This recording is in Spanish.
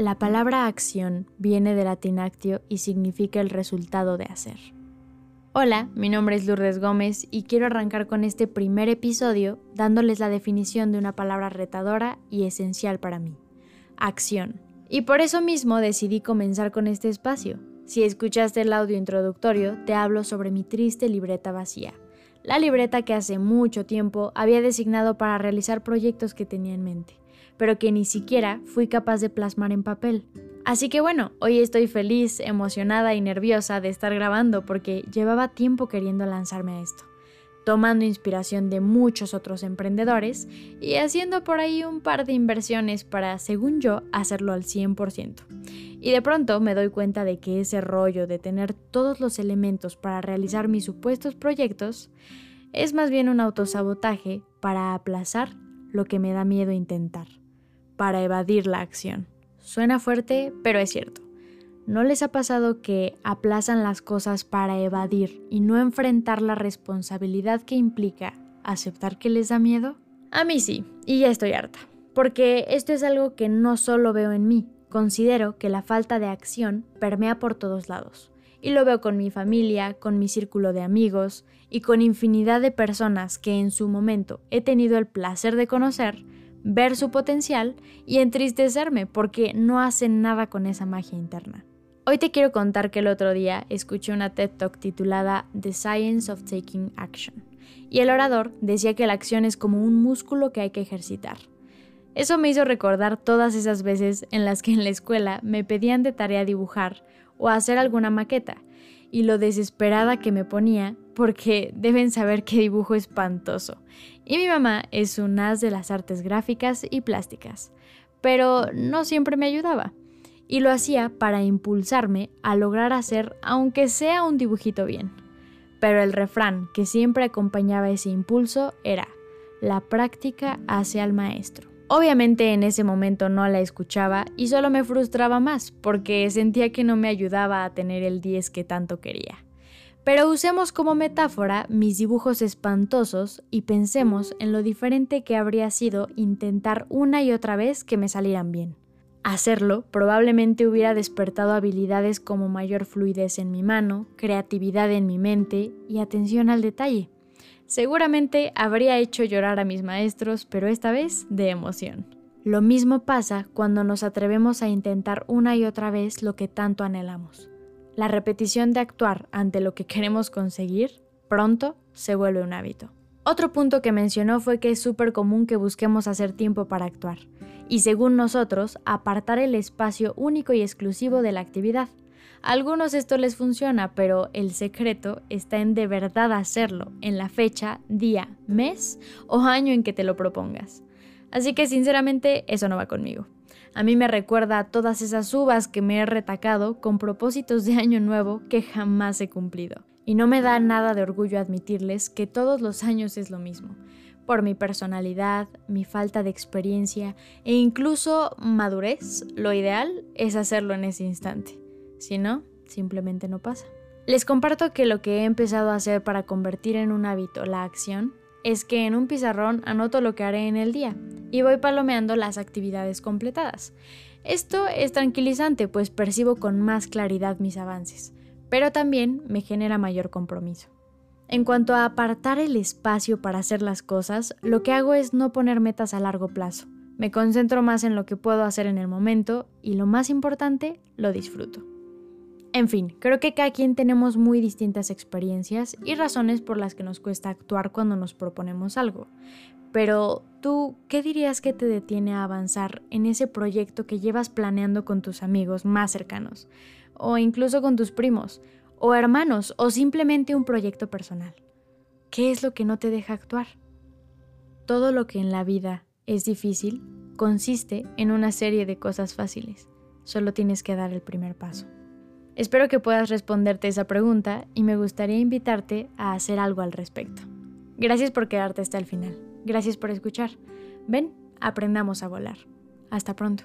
La palabra acción viene del latín actio y significa el resultado de hacer. Hola, mi nombre es Lourdes Gómez y quiero arrancar con este primer episodio dándoles la definición de una palabra retadora y esencial para mí, acción. Y por eso mismo decidí comenzar con este espacio. Si escuchaste el audio introductorio, te hablo sobre mi triste libreta vacía. La libreta que hace mucho tiempo había designado para realizar proyectos que tenía en mente, pero que ni siquiera fui capaz de plasmar en papel. Así que bueno, hoy estoy feliz, emocionada y nerviosa de estar grabando porque llevaba tiempo queriendo lanzarme a esto, tomando inspiración de muchos otros emprendedores y haciendo por ahí un par de inversiones para, según yo, hacerlo al 100%. Y de pronto me doy cuenta de que ese rollo de tener todos los elementos para realizar mis supuestos proyectos es más bien un autosabotaje para aplazar lo que me da miedo intentar, para evadir la acción. Suena fuerte, pero es cierto. ¿No les ha pasado que aplazan las cosas para evadir y no enfrentar la responsabilidad que implica aceptar que les da miedo? A mí sí, y ya estoy harta, porque esto es algo que no solo veo en mí, considero que la falta de acción permea por todos lados. Y lo veo con mi familia, con mi círculo de amigos y con infinidad de personas que en su momento he tenido el placer de conocer ver su potencial y entristecerme porque no hacen nada con esa magia interna. Hoy te quiero contar que el otro día escuché una TED Talk titulada The Science of Taking Action y el orador decía que la acción es como un músculo que hay que ejercitar. Eso me hizo recordar todas esas veces en las que en la escuela me pedían de tarea dibujar o hacer alguna maqueta y lo desesperada que me ponía porque deben saber que dibujo espantoso. Y mi mamá es un as de las artes gráficas y plásticas, pero no siempre me ayudaba. Y lo hacía para impulsarme a lograr hacer aunque sea un dibujito bien. Pero el refrán que siempre acompañaba ese impulso era, la práctica hace al maestro. Obviamente en ese momento no la escuchaba y solo me frustraba más porque sentía que no me ayudaba a tener el 10 que tanto quería. Pero usemos como metáfora mis dibujos espantosos y pensemos en lo diferente que habría sido intentar una y otra vez que me salieran bien. Hacerlo probablemente hubiera despertado habilidades como mayor fluidez en mi mano, creatividad en mi mente y atención al detalle. Seguramente habría hecho llorar a mis maestros, pero esta vez de emoción. Lo mismo pasa cuando nos atrevemos a intentar una y otra vez lo que tanto anhelamos. La repetición de actuar ante lo que queremos conseguir pronto se vuelve un hábito. Otro punto que mencionó fue que es súper común que busquemos hacer tiempo para actuar, y según nosotros, apartar el espacio único y exclusivo de la actividad. A algunos esto les funciona, pero el secreto está en de verdad hacerlo en la fecha, día, mes o año en que te lo propongas. Así que sinceramente eso no va conmigo. A mí me recuerda a todas esas uvas que me he retacado con propósitos de año nuevo que jamás he cumplido. Y no me da nada de orgullo admitirles que todos los años es lo mismo. Por mi personalidad, mi falta de experiencia e incluso madurez, lo ideal es hacerlo en ese instante. Si no, simplemente no pasa. Les comparto que lo que he empezado a hacer para convertir en un hábito la acción es que en un pizarrón anoto lo que haré en el día y voy palomeando las actividades completadas. Esto es tranquilizante pues percibo con más claridad mis avances, pero también me genera mayor compromiso. En cuanto a apartar el espacio para hacer las cosas, lo que hago es no poner metas a largo plazo. Me concentro más en lo que puedo hacer en el momento y lo más importante, lo disfruto. En fin, creo que cada quien tenemos muy distintas experiencias y razones por las que nos cuesta actuar cuando nos proponemos algo. Pero tú, ¿qué dirías que te detiene a avanzar en ese proyecto que llevas planeando con tus amigos más cercanos? O incluso con tus primos, o hermanos, o simplemente un proyecto personal. ¿Qué es lo que no te deja actuar? Todo lo que en la vida es difícil consiste en una serie de cosas fáciles. Solo tienes que dar el primer paso. Espero que puedas responderte esa pregunta y me gustaría invitarte a hacer algo al respecto. Gracias por quedarte hasta el final. Gracias por escuchar. Ven, aprendamos a volar. Hasta pronto.